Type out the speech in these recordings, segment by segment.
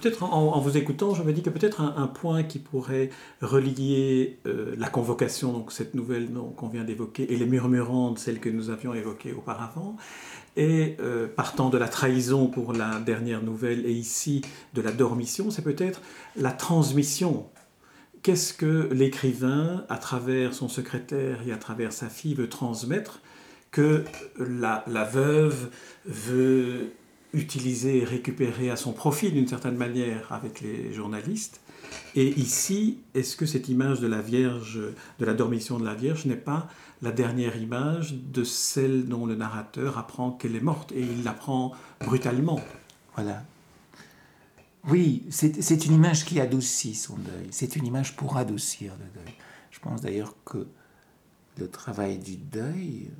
Peut-être en, vous écoutant, je me dis que peut-être un, point qui pourrait relier euh, la convocation, donc cette nouvelle qu'on vient d'évoquer, et les murmurantes, celles que nous avions évoquées auparavant, et euh, partant de la trahison pour la dernière nouvelle et ici de la dormition, c'est peut-être la transmission. Qu'est-ce que l'écrivain, à travers son secrétaire et à travers sa fille, veut transmettre que la, la veuve veut utiliser et récupérer à son profit d'une certaine manière avec les journalistes. Et ici, est-ce que cette image de la Vierge, de la dormition de la Vierge, n'est pas la dernière image de celle dont le narrateur apprend qu'elle est morte et il l'apprend brutalement? Voilà. Oui, c'est une image qui adoucit son deuil. C'est une image pour adoucir le deuil. Je pense d'ailleurs que le travail du deuil,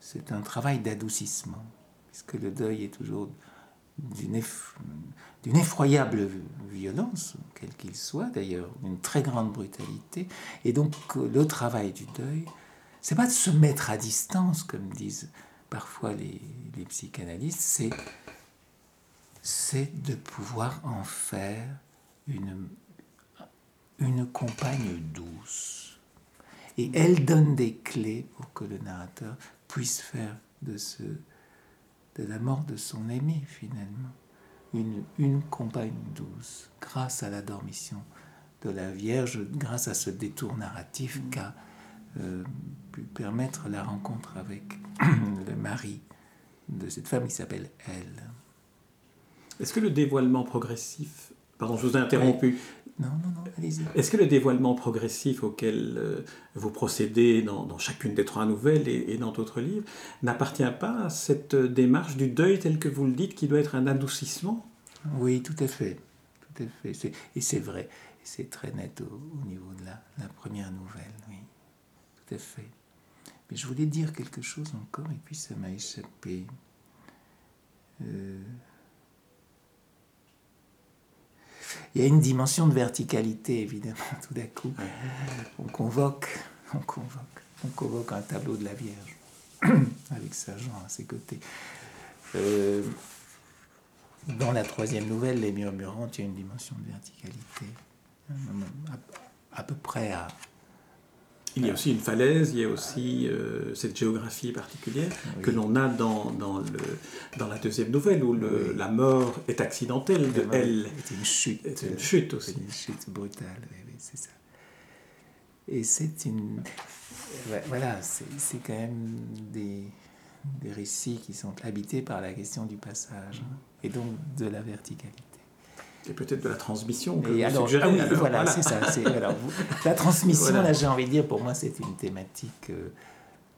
c'est un travail d'adoucissement, puisque le deuil est toujours d'une effroyable violence, quel qu'il soit d'ailleurs, d'une très grande brutalité. Et donc le travail du deuil, c'est pas de se mettre à distance, comme disent parfois les, psychanalystes, c'est, c'est de pouvoir en faire une, une compagne douce. Et elle donne des clés pour que le narrateur puisse faire de ce de la mort de son aimé finalement, une, une compagne douce, grâce à la dormition de la Vierge, grâce à ce détour narratif mm. qu'a euh, pu permettre la rencontre avec le mari de cette femme qui s'appelle Elle. Est-ce que le dévoilement progressif, pardon, je vous ai interrompu, non, non, non, allez-y. Est-ce que le dévoilement progressif auquel euh, vous procédez dans, chacune des trois nouvelles et, dans d'autres livres n'appartient pas à cette démarche du deuil tel que vous le dites, qui doit être un adoucissement? Oui, tout à fait. Tout à fait. Et c'est vrai. C'est très net au, niveau de la, la, première nouvelle, oui. Tout à fait. Mais je voulais dire quelque chose encore et puis ça m'a échappé. Euh, il y a une dimension de verticalité, évidemment, tout d'un coup. On convoque, on convoque, on convoque un tableau de la Vierge, avec sa Jean à ses côtés. Euh, dans la troisième nouvelle, Les Murmurantes, il y a une dimension de verticalité, à peu près à il y a aussi une falaise, il y a aussi euh, cette géographie particulière que l'on a dans, dans, le, dans la deuxième nouvelle où le, la mort est accidentelle de elle. C'est une chute. C'est une chute aussi. une chute brutale, oui, c'est ça. Et c'est une. Voilà, c'est quand même des, des récits qui sont habités par la question du passage hein, et donc de la verticalité et peut-être de la transmission. Que alors, ah oui, voilà, c'est ça. la transmission, là, j'ai envie de dire, pour moi, c'est une thématique euh,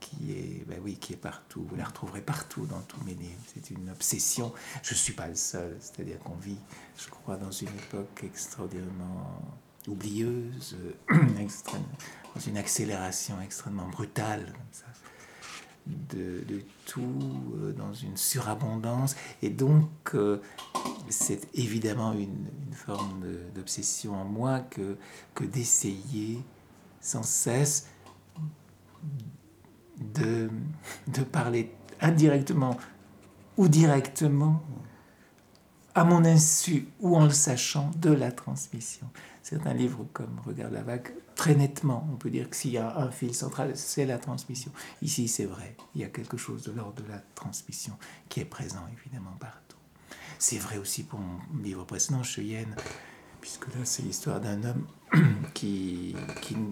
qui est, ben oui, qui est partout. Vous la retrouverez partout dans tous mes livres. C'est une obsession. Je ne suis pas le seul. C'est-à-dire qu'on vit, je crois, dans une époque extraordinairement oublieuse, dans une accélération extrêmement brutale, comme ça de, tout, euh, dans une surabondance. Et donc, euh, c'est évidemment une, forme d'obsession en moi que, d'essayer sans cesse de, de parler indirectement ou directement, à mon insu ou en le sachant, de la transmission. Certains livres comme Regarde la vague, très nettement, on peut dire que s'il y a un fil central, c'est la transmission. Ici, c'est vrai, il y a quelque chose de l'ordre de la transmission qui est présent évidemment partout. C'est vrai aussi pour mon livre précédent, Cheyenne, puisque là, c'est l'histoire d'un homme qui,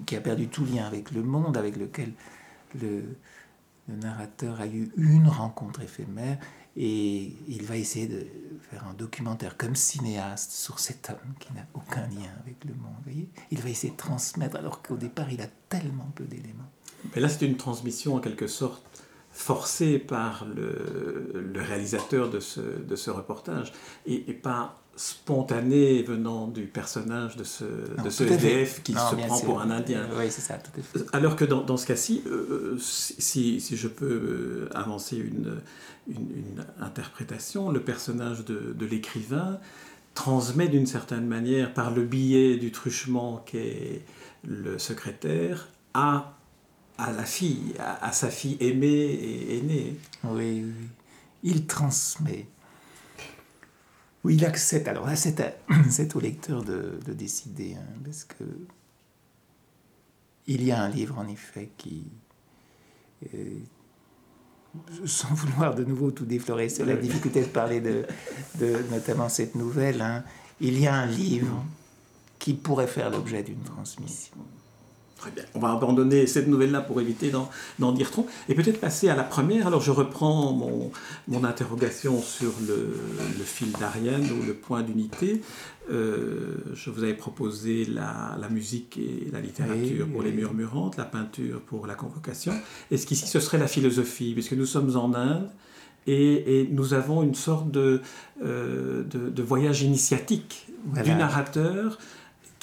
qui, a perdu tout lien avec le monde, avec lequel le, narrateur a eu une rencontre éphémère et il va essayer de faire un documentaire comme cinéaste sur cet homme qui n'a aucun lien avec le monde. Voyez il va essayer de transmettre alors qu'au départ il a tellement peu d'éléments. Mais là c'est une transmission en quelque sorte forcée par le, le réalisateur de ce, de ce reportage et, et pas spontané venant du personnage de ce, de ce SDF qui se prend pour un Indien. Oui, c'est ça, tout à fait. Alors que dans, dans ce cas-ci, euh, si, si, je peux euh, avancer une, une, interprétation, le personnage de, de l'écrivain transmet d'une certaine manière, par le biais du truchement qu'est le secrétaire, à, à la fille, à, à, sa fille aimée et aînée. Oui, oui. Il transmet Oui, il accepte. Alors là, c'est, au lecteur de, décider, hein, parce que il y a un livre, en effet, qui, euh, sans vouloir de nouveau tout déflorer, c'est la difficulté de parler de, notamment cette nouvelle, hein, il y a un livre qui pourrait faire l'objet d'une transmission. Très bien. On va abandonner cette nouvelle-là pour éviter d'en dire trop. Et peut-être passer à la première. Alors je reprends mon, mon interrogation sur le, le fil d'Ariane ou le point d'unité. Euh, je vous avais proposé la, la, musique et la littérature pour les murmurantes, la peinture pour la convocation. Est-ce qu'ici ce serait la philosophie? Puisque nous sommes en Inde et, et nous avons une sorte de, euh, de, de voyage initiatique du narrateur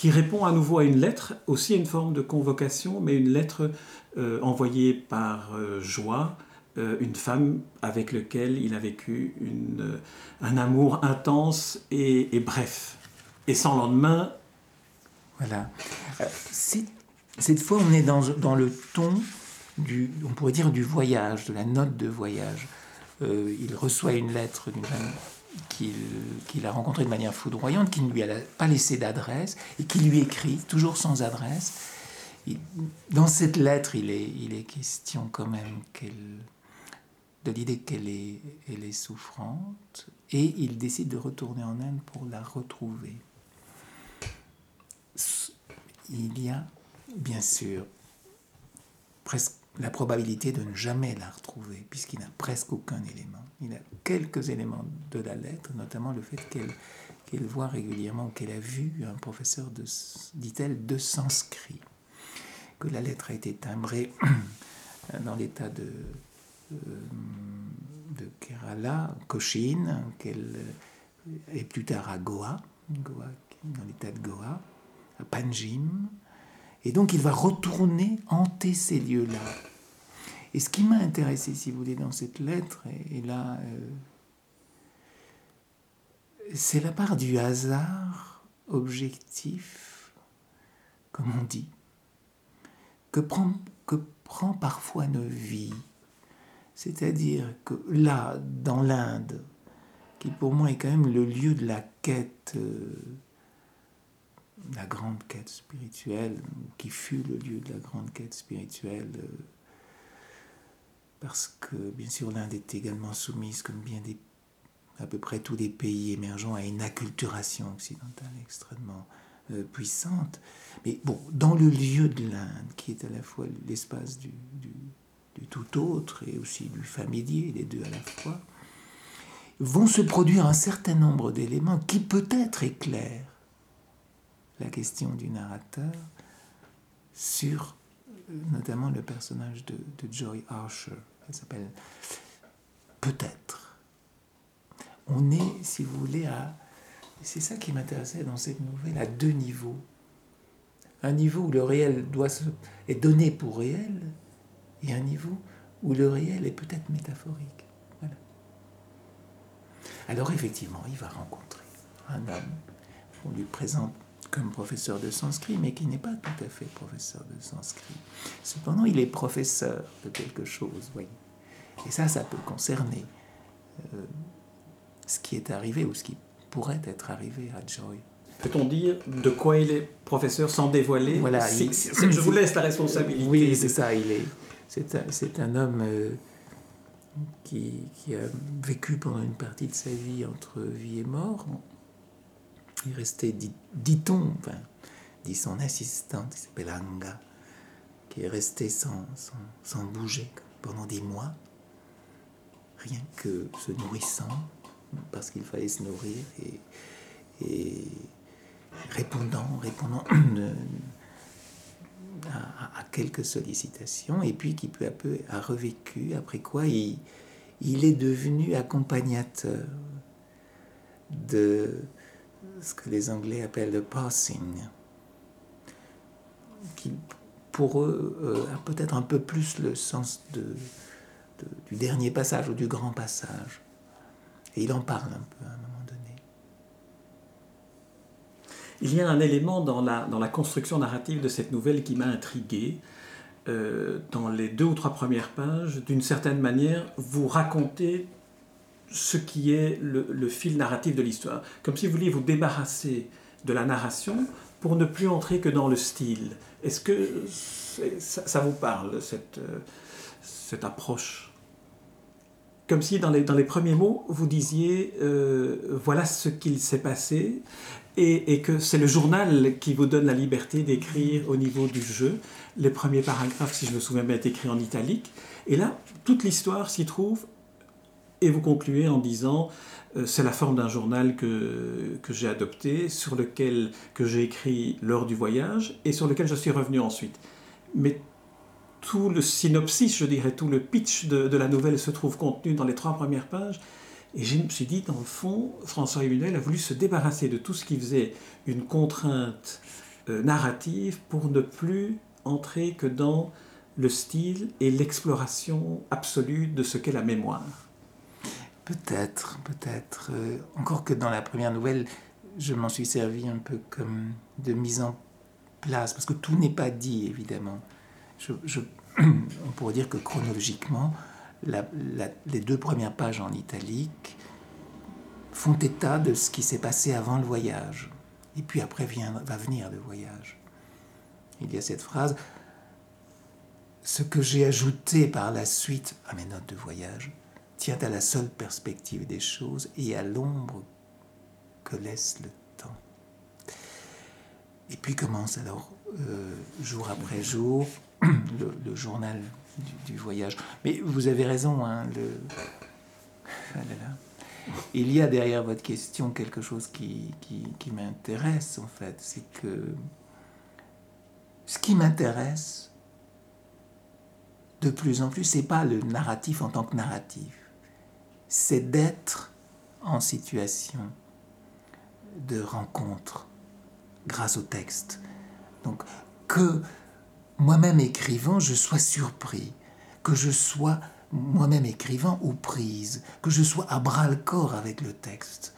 qui répond à nouveau à une lettre, aussi une forme de convocation, mais une lettre euh, envoyée par euh, Joie, euh, une femme avec laquelle il a vécu une, un amour intense et, bref, et sans lendemain. Voilà. cette fois, on est dans, dans, le ton du, on pourrait dire, du voyage, de la note de voyage. il reçoit une lettre d'une femme qu'il a rencontré de manière foudroyante, qui ne lui a pas laissé d'adresse et qui lui écrit, toujours sans adresse. dans cette lettre, il est, il est question quand même de l'idée qu'elle est, elle est souffrante et il décide de retourner en Inde pour la retrouver. Il y a, bien sûr, presque la probabilité de ne jamais la retrouver, puisqu'il n'a presque aucun élément. Il a quelques éléments de la lettre, notamment le fait qu'elle voit régulièrement, qu'elle a vu un professeur, de, dit-elle, de sanskrit, que la lettre a été timbrée dans l'état de, euh, de Kerala, Cochin, qu'elle est plus tard à Goa, Goa dans l'état de Goa, à Panjim, et donc il va retourner hanter ces lieux-là. Et ce qui m'a intéressé, si vous voulez, dans cette lettre, et, là, euh, c'est la part du hasard objectif, comme on dit, que prend, parfois nos vies. C'est-à-dire que là, dans l'Inde, qui pour moi est quand même le lieu de la quête, euh, la grande quête spirituelle, qui fut le lieu de la grande quête spirituelle, euh, parce que bien sûr l'Inde est également soumise, comme bien des, à peu près tous les pays émergents, à une acculturation occidentale extrêmement euh, puissante. Mais bon, dans le lieu de l'Inde, qui est à la fois l'espace du, du, du tout autre et aussi du familier, les deux à la fois, vont se produire un certain nombre d'éléments qui peut-être éclairent la question du narrateur sur euh, notamment le personnage de, Joy Archer. Elle s'appelle Peut-être. On est, si vous voulez, à. C'est ça qui m'intéressait dans cette nouvelle, à deux niveaux. Un niveau où le réel doit se, est donné pour réel, et un niveau où le réel est peut-être métaphorique. Voilà. Alors effectivement, il va rencontrer un homme. On lui présente comme professeur de sanskrit, mais qui n'est pas tout à fait professeur de sanskrit. Cependant, il est professeur de quelque chose, oui. Et ça, ça peut concerner euh, ce qui est arrivé ou ce qui pourrait être arrivé à Joy. Peut-on dire de quoi il est professeur sans dévoiler voilà, Je vous laisse la responsabilité. Oui, c'est ça. Il est. C'est un, un, homme euh, qui, qui, a vécu pendant une partie de sa vie entre vie et mort. Il restait, dit-on, enfin, dit son assistante, qui s'appelle Anga, qui est resté sans, sans, bouger pendant des mois, rien que se nourrissant, parce qu'il fallait se nourrir, et, répondant, répondant à, quelques sollicitations, et puis qui peu à peu a revécu, après quoi il, il est devenu accompagnateur de ce que les Anglais appellent le passing, qui pour eux euh, a peut-être un peu plus le sens de, du dernier passage ou du grand passage. Et il en parle un peu à un moment donné. Il y a un élément dans la, dans la construction narrative de cette nouvelle qui m'a intrigué. Euh, dans les deux ou trois premières pages, d'une certaine manière, vous racontez ce qui est le, fil narratif de l'histoire. Comme si vous vouliez vous débarrasser de la narration pour ne plus entrer que dans le style. Est-ce que ça, vous parle, cette, euh, cette approche? Comme si dans les, dans les premiers mots, vous disiez, euh, voilà ce qu'il s'est passé, et, et que c'est le journal qui vous donne la liberté d'écrire au niveau du jeu. Les premiers paragraphes, si je me souviens bien, étaient écrits en italique. Et là, toute l'histoire s'y trouve et vous concluez en disant euh, c'est la forme d'un journal que, que j'ai adopté, sur lequel que j'ai écrit lors du voyage et sur lequel je suis revenu ensuite. Mais tout le synopsis, je dirais, tout le pitch de, la nouvelle se trouve contenu dans les trois premières pages. Et je me suis dit, dans le fond, François Emmanuel a voulu se débarrasser de tout ce qui faisait une contrainte euh, narrative pour ne plus entrer que dans le style et l'exploration absolue de ce qu'est la mémoire. Peut-être, peut-être. Euh, encore que dans la première nouvelle, je m'en suis servi un peu comme de mise en place, parce que tout n'est pas dit, évidemment. On pourrait dire que chronologiquement, les deux premières pages en italique font état de ce qui s'est passé avant le voyage. Et puis après vient, va venir le voyage. Il y a cette phrase, ce que j'ai ajouté par la suite à mes notes de voyage, tient à la seule perspective des choses et à l'ombre que laisse le temps. Et puis commence alors, euh, jour après jour, le, journal du, voyage. Mais vous avez raison, hein. Ah il y a derrière votre question quelque chose qui, qui, qui m'intéresse en fait, c'est que ce qui m'intéresse de plus en plus, c'est pas le narratif en tant que narratif c'est d'être en situation de rencontre grâce au texte. Donc que moi-même écrivant, je sois surpris, que je sois moi-même écrivant aux prises, que je sois à bras le corps avec le texte.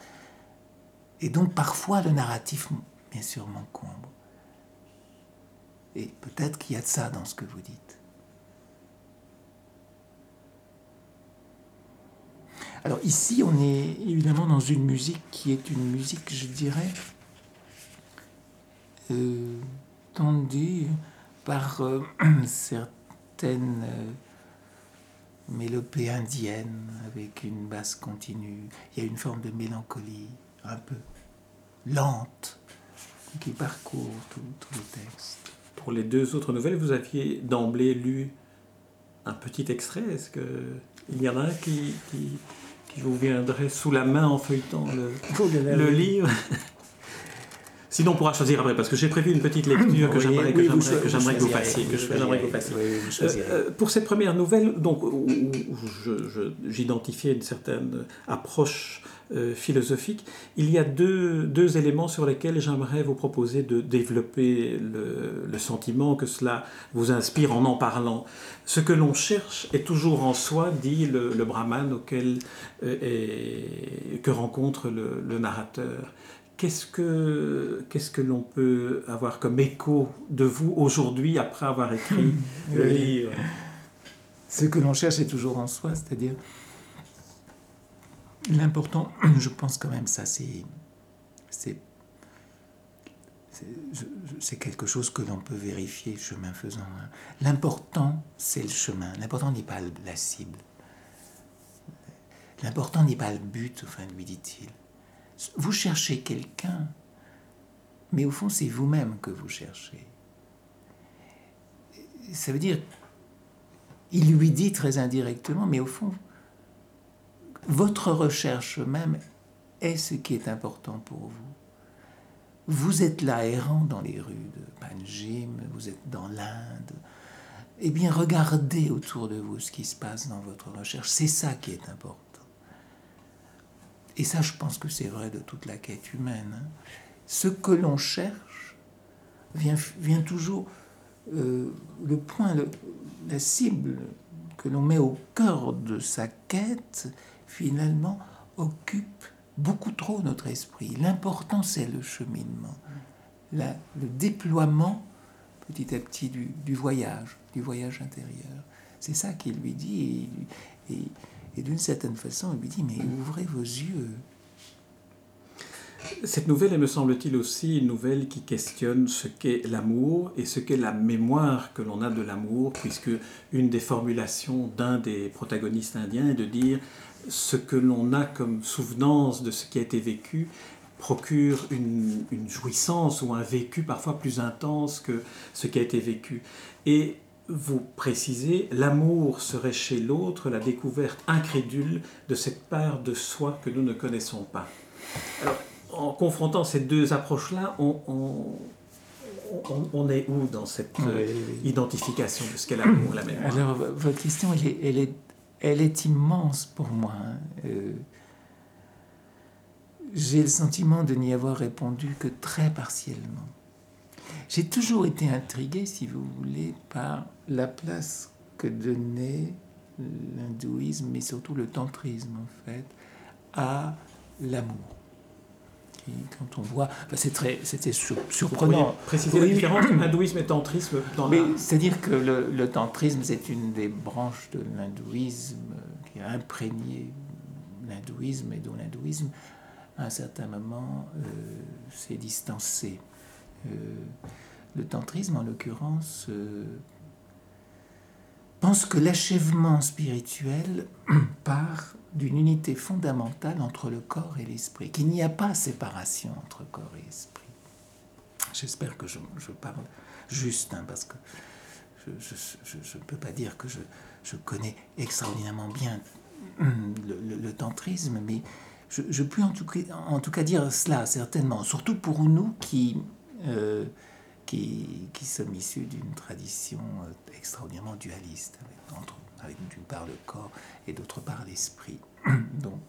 Et donc parfois le narratif, bien sûr, m'encombre. Et peut-être qu'il y a de ça dans ce que vous dites. Alors ici, on est évidemment dans une musique qui est une musique, je dirais, euh, tendue par euh, certaines euh, mélopées indiennes avec une basse continue. Il y a une forme de mélancolie un peu lente qui parcourt tout, le texte. Pour les deux autres nouvelles, vous aviez d'emblée lu un petit extrait. Est-ce qu'il y en a un qui vous viendrait sous la main en feuilletant le, le livre. Sinon, on pourra choisir après, parce que j'ai prévu une petite lecture que j'aimerais que, que, vous fassiez. pour cette première nouvelle, donc, où, j'identifiais une certaine approche euh, philosophique, il y a deux, deux éléments sur lesquels j'aimerais vous proposer de développer le, le, sentiment que cela vous inspire en en parlant. Ce que l'on cherche est toujours en soi, dit le, le brahman auquel euh, est, que rencontre le, le narrateur. Qu'est-ce que, qu'est-ce que l'on peut avoir comme écho de vous aujourd'hui après avoir écrit le livre? Ce que l'on cherche est toujours en soi, c'est-à-dire L'important, je pense quand même, ça, c'est. C'est quelque chose que l'on peut vérifier chemin faisant. Hein. L'important, c'est le chemin. L'important n'est pas la cible. L'important n'est pas le but, enfin, lui dit-il. Vous cherchez quelqu'un, mais au fond, c'est vous-même que vous cherchez. Ça veut dire, il lui dit très indirectement, mais au fond, votre recherche même est ce qui est important pour vous. Vous êtes là errant dans les rues de Panjim, vous êtes dans l'Inde. Eh bien, regardez autour de vous ce qui se passe dans votre recherche. C'est ça qui est important. Et ça, je pense que c'est vrai de toute la quête humaine. Hein. Ce que l'on cherche vient, toujours euh, le point, la cible que l'on met au cœur de sa quête finalement, occupe beaucoup trop notre esprit. L'important, c'est le cheminement, le déploiement petit à petit du, voyage, du voyage intérieur. C'est ça qu'il lui dit. D'une certaine façon, il lui dit, mais ouvrez vos yeux. Cette nouvelle est, me semble-t-il, aussi une nouvelle qui questionne ce qu'est l'amour et ce qu'est la mémoire que l'on a de l'amour, puisque une des formulations d'un des protagonistes indiens est de dire ce que l'on a comme souvenance de ce qui a été vécu procure une, une, jouissance ou un vécu parfois plus intense que ce qui a été vécu. Et vous précisez, l'amour serait chez l'autre la découverte incrédule de cette part de soi que nous ne connaissons pas. Alors, en confrontant ces deux approches-là, on, on, est où dans cette euh, identification de ce qu'est l'amour, la mémoire? Alors, votre question, elle est, elle est, elle est immense pour moi. Hein. Euh, j'ai le sentiment de n'y avoir répondu que très partiellement. J'ai toujours été intrigué, si vous voulez, par la place que donnait l'hindouisme, mais surtout le tantrisme, en fait, à l'amour. quand on voit, c'est très, c'était surprenant. préciser la différence entre hindouisme et tantrisme dans la... C'est-à-dire que le, le tantrisme, c'est une des branches de l'hindouisme qui a imprégné l'hindouisme et dont l'hindouisme, à un certain moment, euh, s'est distancé. Euh, le tantrisme, en l'occurrence, euh, pense que l'achèvement spirituel part d'une unité fondamentale entre le corps et l'esprit, qu'il n'y a pas séparation entre corps et esprit. J'espère que je, parle juste, hein, parce que je ne peux pas dire que je, connais extraordinairement bien le, tantrisme, mais je, peux en tout, cas, en tout, cas, dire cela, certainement, surtout pour nous qui... Euh, qui, qui sommes issus d'une tradition euh, extraordinairement dualiste, avec, d'une part le corps et d'autre part l'esprit. Donc,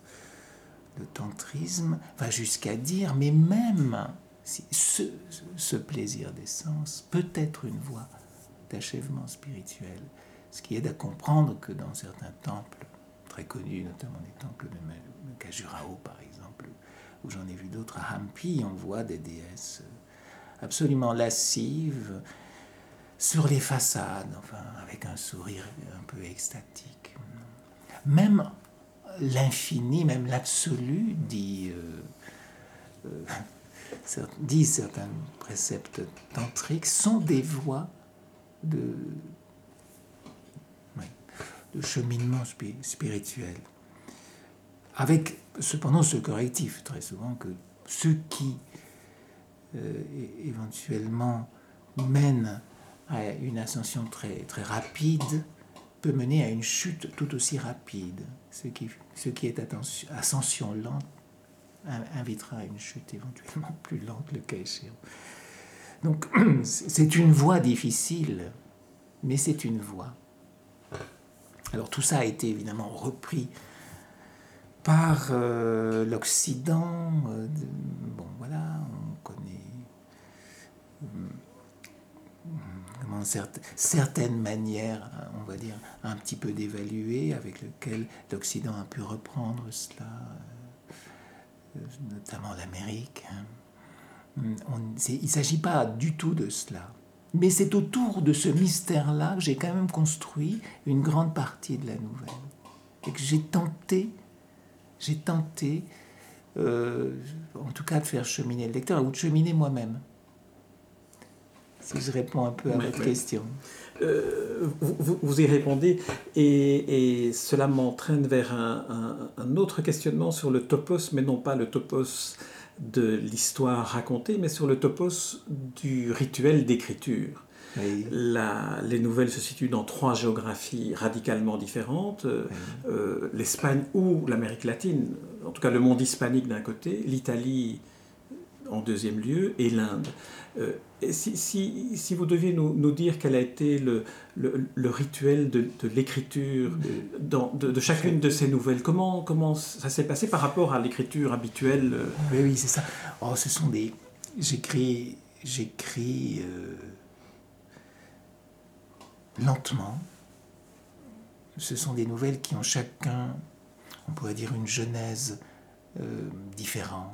le tantrisme va jusqu'à dire, mais même ce, ce plaisir d'essence peut être une voie d'achèvement spirituel, ce qui aide à comprendre que dans certains temples très connus, notamment les temples de Kajurao par exemple, où j'en ai vu d'autres à Hampi, on voit des déesses absolument lascive sur les façades, enfin, avec un sourire un peu extatique. Même l'infini, même l'absolu, dit, euh, euh, certains préceptes tantriques, sont des voies de, cheminement spirituel. Avec cependant ce correctif, très souvent, que ceux qui éventuellement mène à une ascension très, très rapide peut mener à une chute tout aussi rapide. Ce qui, ce qui est ascension lente invitera à une chute éventuellement plus lente, le cas échéant. Donc c'est une voie difficile, mais c'est une voie. Alors tout ça a été évidemment repris par euh, l'Occident. Euh, bon voilà, certaines manières, on va dire, un petit peu d'évaluer, avec lequel l'Occident a pu reprendre cela, euh, notamment l'Amérique. Hein. il ne s'agit pas du tout de cela. Mais c'est autour de ce mystère-là que j'ai quand même construit une grande partie de la nouvelle. Et que j'ai tenté, j'ai tenté, euh, en tout cas, de faire cheminer le lecteur, ou de cheminer moi-même si je réponds un peu à votre question? Euh, vous, vous, y répondez et, et cela m'entraîne vers un, un, autre questionnement sur le topos, mais non pas le topos de l'histoire racontée, mais sur le topos du rituel d'écriture. les nouvelles se situent dans trois géographies radicalement différentes, euh, l'Espagne ou l'Amérique latine, en tout cas le monde hispanique d'un côté, l'Italie en deuxième lieu et l'Inde. Euh, si, si, si, vous deviez nous, nous, dire quel a été le, le, le rituel de, de l'écriture de, de, chacune de ces nouvelles, comment, comment ça s'est passé par rapport à l'écriture habituelle euh? Oui, oui, c'est ça. Oh, ce sont des... J'écris, j'écris euh, lentement. Ce sont des nouvelles qui ont chacun, on pourrait dire, une genèse différente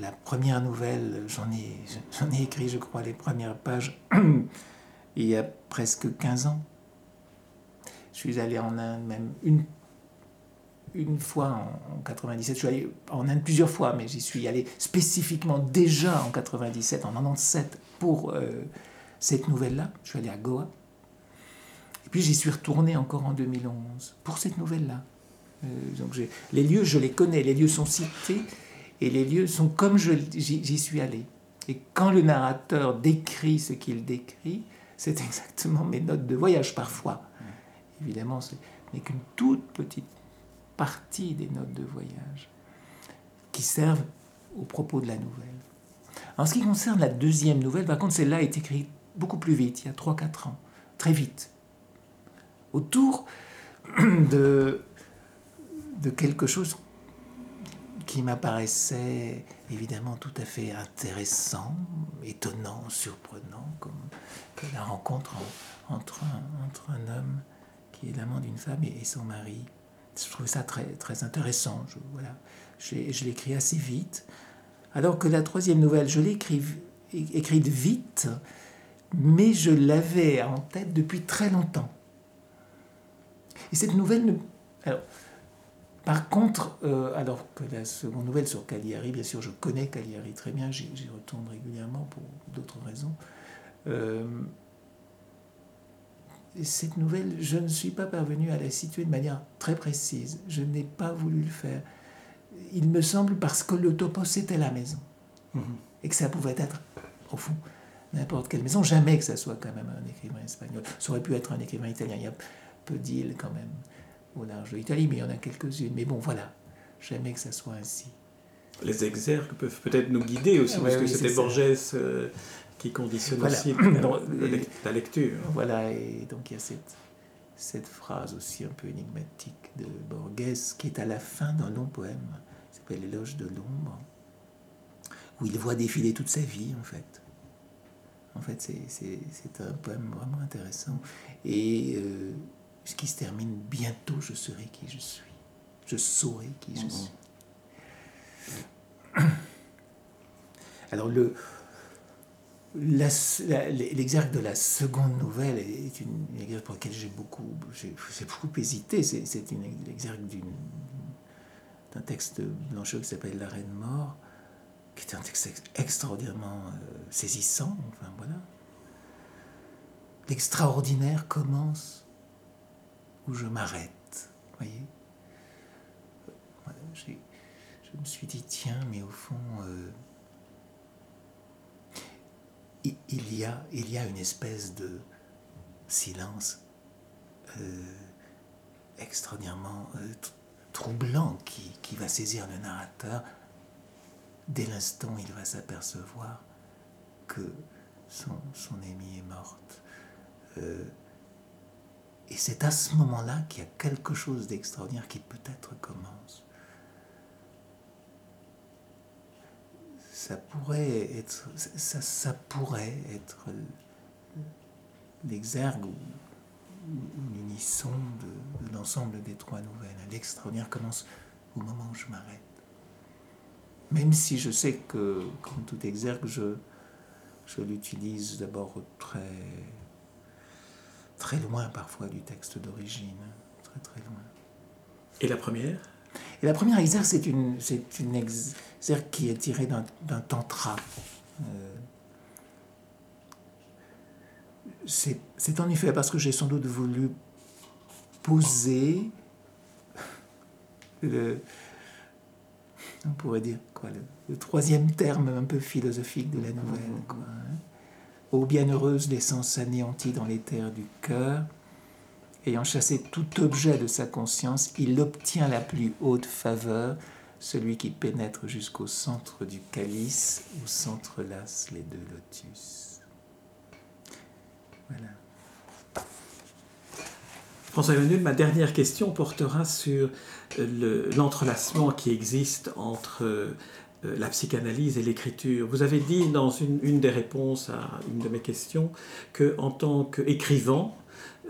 la première nouvelle, j'en ai, j'en ai écrit, je crois, les premières pages il y a presque 15 ans. Je suis allé en Inde, même une, une fois en, 97, je suis allé en Inde plusieurs fois, mais j'y suis allé spécifiquement déjà en 97, en 97, pour euh, cette nouvelle-là. Je suis allé à Goa. Et puis j'y suis retourné encore en 2011 pour cette nouvelle-là. Euh, donc les lieux, je les connais, les lieux sont cités et les lieux sont comme j'y suis allé. Et quand le narrateur décrit ce qu'il décrit, c'est exactement mes notes de voyage parfois. Évidemment, ce n'est qu'une toute petite partie des notes de voyage qui servent au propos de la nouvelle. En ce qui concerne la deuxième nouvelle, par contre, celle-là est écrite beaucoup plus vite, il y a 3-4 ans, très vite, autour de, de quelque chose qui m'apparaissait évidemment tout à fait intéressant, étonnant, surprenant, comme la rencontre entre, un, entre un homme qui est l'amant d'une femme et, son mari. Je trouvais ça très, très intéressant. Je, voilà. je, l'écris assez vite. Alors que la troisième nouvelle, je l'ai écrite vite, mais je l'avais en tête depuis très longtemps. Et cette nouvelle, alors, par contre, euh, alors que la seconde nouvelle sur Cagliari, bien sûr, je connais Cagliari très bien, j'y retourne régulièrement pour d'autres raisons. Euh, cette nouvelle, je ne suis pas parvenu à la situer de manière très précise. Je n'ai pas voulu le faire. Il me semble parce que le topos c'était la maison. Mhm. Et que ça pouvait être, au fond, n'importe quelle maison. Jamais que ça soit quand même un écrivain espagnol. Ça aurait pu être un écrivain italien. Il y a peu d'îles quand même au large de l'Italie, mais il y en a quelques-unes. Mais bon, voilà. Jamais que ça soit ainsi. Les exergues peuvent peut-être nous guider aussi, parce que c'était Borges euh, qui conditionne aussi la lecture. Voilà, et donc il y a cette, cette phrase aussi un peu énigmatique de Borges qui est à la fin d'un long poème, s'appelle L'éloge de l'ombre, où il voit défiler toute sa vie en fait. En fait, c'est un poème vraiment intéressant. Et euh, qui se termine bientôt, je serai qui je suis. Je saurai qui je suis. Alors le, L'exergue de la seconde nouvelle est une, exergue pour laquelle j'ai beaucoup, j'ai, beaucoup hésité. C'est, une exergue d'un texte de Blanchot qui s'appelle La Reine Mort, qui est un texte extraordinairement euh, saisissant. Enfin voilà. L'extraordinaire commence où je m'arrête. Voyez. je me suis dit tiens, mais au fond. Euh, il y a, il y a une espèce de silence euh, extraordinairement euh, troublant qui, va saisir le narrateur dès l'instant il va s'apercevoir que son, son amie est morte. Euh, et c'est à ce moment-là qu'il y a quelque chose d'extraordinaire qui peut-être commence. ça pourrait être, ça, pourrait être l'exergue ou, l'unisson de, l'ensemble des trois nouvelles. L'extraordinaire commence au moment où je m'arrête. Même si je sais que, comme tout exergue, je l'utilise d'abord très, très loin parfois du texte d'origine, très très loin. Et la première? Et la première exergue, c'est une, c'est une c'est-à-dire qui est tiré d'un tantra. Euh, c'est en effet parce que j'ai sans doute voulu poser le, on pourrait dire quoi, le, troisième terme un peu philosophique de la nouvelle. Quoi, hein. Ô bienheureuse l'essence anéantie dans les terres du cœur, ayant chassé tout objet de sa conscience, il obtient la plus haute faveur celui qui pénètre jusqu'au centre du calice où s'entrelacent les deux lotus. Voilà. François Emmanuel, ma dernière question portera sur euh, l'entrelacement qui existe entre euh, la psychanalyse et l'écriture. Vous avez dit dans une, des réponses à une de mes questions que en tant qu'écrivain,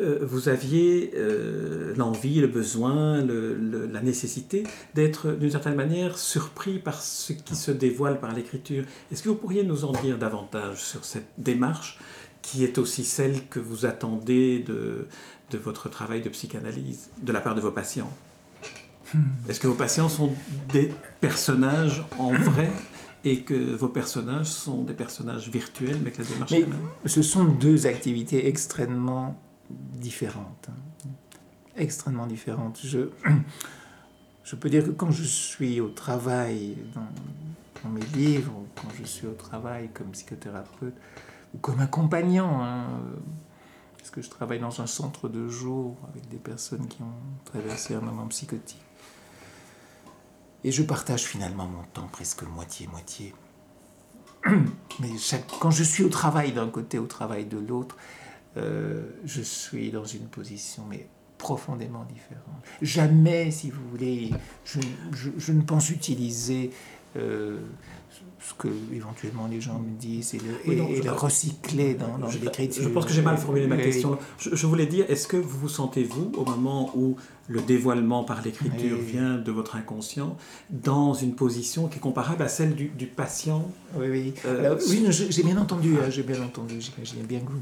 euh, vous aviez euh, l'envie, le besoin, la nécessité d'être d'une certaine manière surpris par ce qui se dévoile par l'écriture. Est-ce que vous pourriez nous en dire davantage sur cette démarche qui est aussi celle que vous attendez de, de votre travail de psychanalyse, de la part de vos patients? Est-ce que vos patients sont des personnages en vrai et que vos personnages sont des personnages virtuels mais que la démarche est la même? Ce sont deux activités extrêmement différentes. hein. Extrêmement différentes. Je, je peux dire que quand je suis au travail dans, dans mes livres, ou quand je suis au travail comme psychothérapeute ou comme accompagnant, hein, euh, parce que je travaille dans un centre de jour avec des personnes qui ont traversé un moment psychotique. Et je partage finalement mon temps presque moitié-moitié. Mais quand je suis au travail d'un côté, au travail de l'autre, euh, je suis dans une position mais profondément différente. Jamais, si vous voulez, je ne pense utiliser euh, ce que éventuellement les gens me disent et le, Oui, et- non, et je le crois- recycler dans, dans l'écriture. je pense que j'ai mal formulé ma question. Je, je voulais dire, est-ce que vous vous sentez, vous, au moment où le dévoilement par l'écriture Oui. vient de votre inconscient, dans une position qui est comparable à celle du, du patient? Oui, oui. Euh, oui, j'ai bien entendu, hein, j'ai bien entendu, j'imagine bien que vous,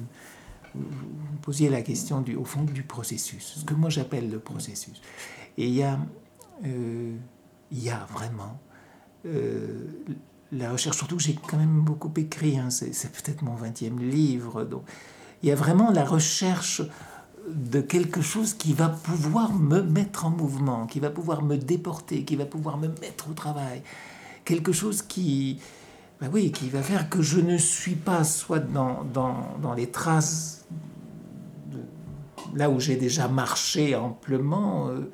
posiez la question du, au fond du processus, ce que moi j'appelle le processus. Et il y a, euh, il y a vraiment euh, la recherche, surtout j'ai quand même beaucoup écrit, hein, c'est c'est peut-être mon 20e livre, donc il y a vraiment la recherche de quelque chose qui va pouvoir me mettre en mouvement, qui va pouvoir me déporter, qui va pouvoir me mettre au travail. Quelque chose qui, ben oui, qui va faire que je ne suis pas soit dans, dans, dans les traces, de- là où j'ai déjà marché amplement, euh,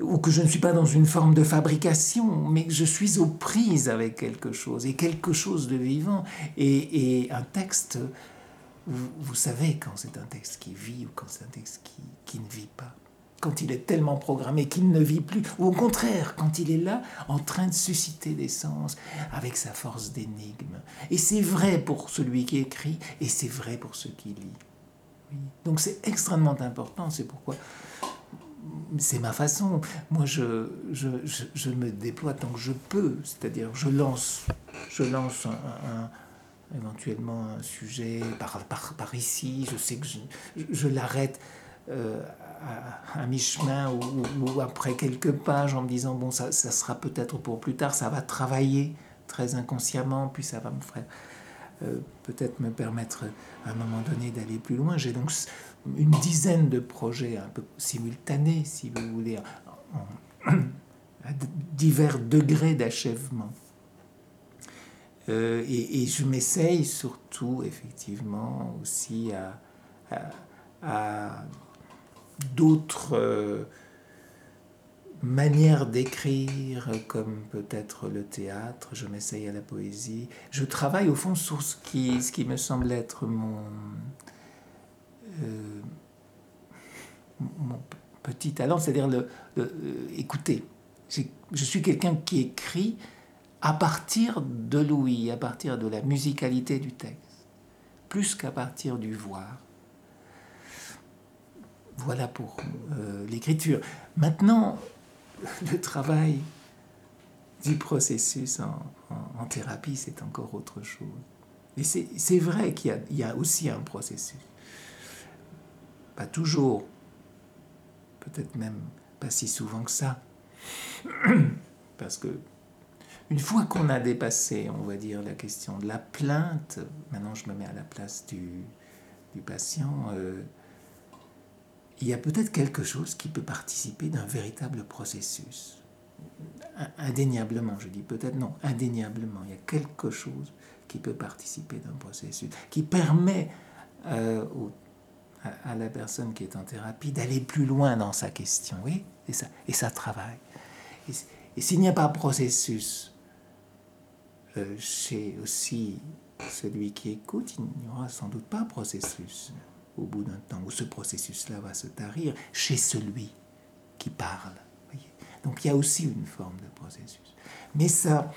ou que je ne suis pas dans une forme de fabrication, mais que je suis aux prises avec quelque chose, et quelque chose de vivant. Et, et un texte, vous, vous savez quand c'est un texte qui vit ou quand c'est un texte qui, qui ne vit pas. Quand il est tellement programmé qu'il ne vit plus, ou au contraire, quand il est là en train de susciter des sens avec sa force d'énigme. Et c'est vrai pour celui qui écrit et c'est vrai pour ceux qui lit. Donc c'est extrêmement important, c'est pourquoi c'est ma façon. Moi, je, je, je, me déploie tant que je peux, c'est-à-dire je lance, je lance un, un- éventuellement un sujet par, par, par ici, je sais que je, l'arrête euh, à, mi-chemin ou, ou- ou après quelques pages en me disant, bon, ça, ça sera peut-être pour plus tard, ça va travailler très inconsciemment, puis ça va me faire peut-être me permettre à un moment donné d'aller plus loin. J'ai donc une dizaine de projets un peu simultanés, si vous voulez, à divers degrés d'achèvement. Euh, et, je m'essaye surtout, effectivement, aussi à, à- à d'autres euh, manières d'écrire, comme peut-être le théâtre, je m'essaye à la poésie. Je travaille au fond sur ce qui, ce qui me semble être mon, euh, mon petit talent, c'est-à-dire le, euh, écouter. Je suis quelqu'un qui écrit à partir de l'ouïe, à partir de la musicalité du texte, plus qu'à partir du voir. Voilà pour euh, l'écriture. Maintenant, le travail du processus en, thérapie, c'est encore autre chose. Et c'est vrai qu'il y a- aussi un processus. Pas toujours, peut-être même pas si souvent que ça. Parce que une fois qu'on a dépassé, on va dire, la question de la plainte, maintenant je me mets à la place du, du patient, euh, il y a peut-être quelque chose qui peut participer d'un véritable processus. In- Indéniablement, je dis peut-être non, indéniablement, il y a quelque chose qui peut participer d'un processus, qui permet euh, à, la personne qui est en thérapie d'aller plus loin dans sa question, oui, et ça, et ça travaille. Et s'il n'y a pas de processus euh, chez aussi celui qui écoute, il n'y aura sans doute pas de processus au bout d'un temps, où ce processus-là va se tarir chez celui qui parle. voyez. Donc il y a aussi une forme de processus. Mais ça,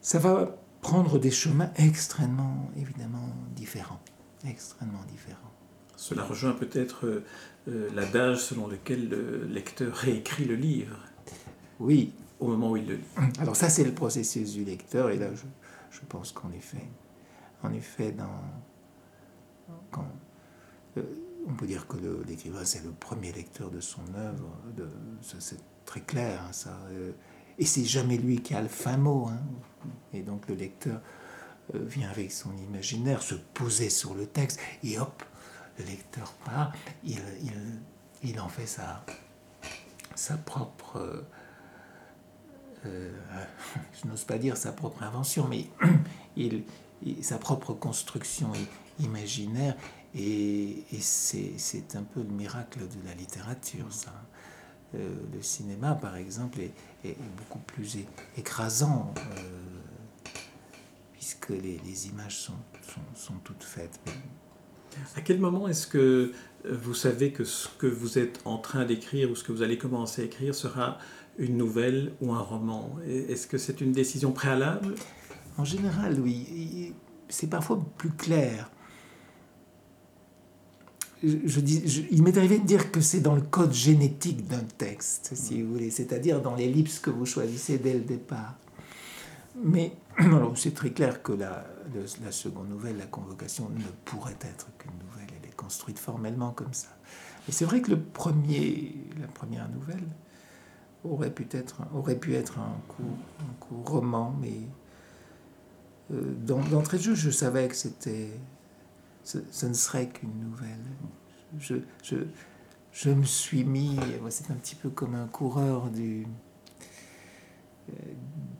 ça va prendre des chemins extrêmement, évidemment, différents. Extrêmement différents. Cela rejoint peut-être euh, euh, l'adage selon lequel le lecteur réécrit le livre Oui, au moment où il le lit. Alors ça, c'est le processus du lecteur, et là, je, je pense qu'en effet, en effet, dans, quand, on peut dire que l'écrivain, c'est le premier lecteur de son œuvre, c'est très clair, hein, ça. Euh, et c'est jamais lui qui a le fin mot. Hein. Et donc le lecteur euh, vient avec son imaginaire se poser sur le texte, et hop, le lecteur part, il, il, il en fait sa, sa propre... Euh, je n'ose pas dire sa propre invention, mais il, sa propre construction imaginaire. Et, et c'est un peu le miracle de la littérature, ça. Euh, le cinéma, par exemple, est, est beaucoup plus écrasant, euh, puisque les, les, images sont, sont, sont, toutes faites. À quel moment est-ce que vous savez que ce que vous êtes en train d'écrire ou ce que vous allez commencer à écrire sera une nouvelle ou un roman? Est-ce que c'est une décision préalable? En général, oui. C'est parfois plus clair. Je, dis, il m'est arrivé de dire que c'est dans le code génétique d'un texte, si vous voulez, c'est-à-dire dans l'ellipse que vous choisissez dès le départ. Mais alors c'est très clair que la, la, seconde nouvelle, la convocation, ne pourrait être qu'une nouvelle. Elle est construite formellement comme ça. Et c'est vrai que le premier, la première nouvelle, aurait pu être, aurait pu être un, coup, un coup roman, mais euh, d'entrée de jeu, je savais que c'était, ce, ne serait qu'une nouvelle. Je, je, je, me suis mis, c'est un petit peu comme un coureur du, euh,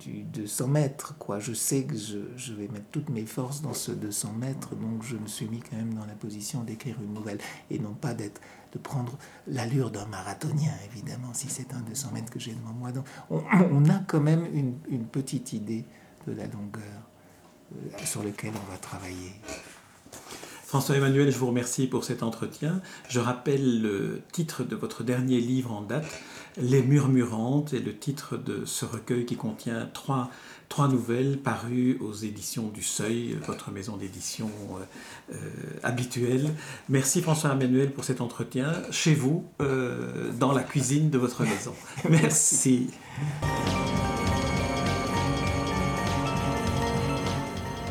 du 200 mètres, quoi. Je sais que je, je, vais mettre toutes mes forces dans ce 200 mètres, donc je me suis mis quand même dans la position d'écrire une nouvelle et non pas d'être de prendre l'allure d'un marathonien, évidemment, si c'est un 200 mètres que j'ai devant moi. Donc, on, a quand même une, une, petite idée de la longueur euh, sur laquelle on va travailler. François Emmanuel, je vous remercie pour cet entretien. Je rappelle le titre de votre dernier livre en date, Les Murmurantes, et le titre de ce recueil qui contient trois trois nouvelles parues aux éditions du Seuil, votre maison d'édition euh, euh, habituelle. Merci François Emmanuel pour cet entretien chez vous, euh, dans la cuisine de votre maison. Merci.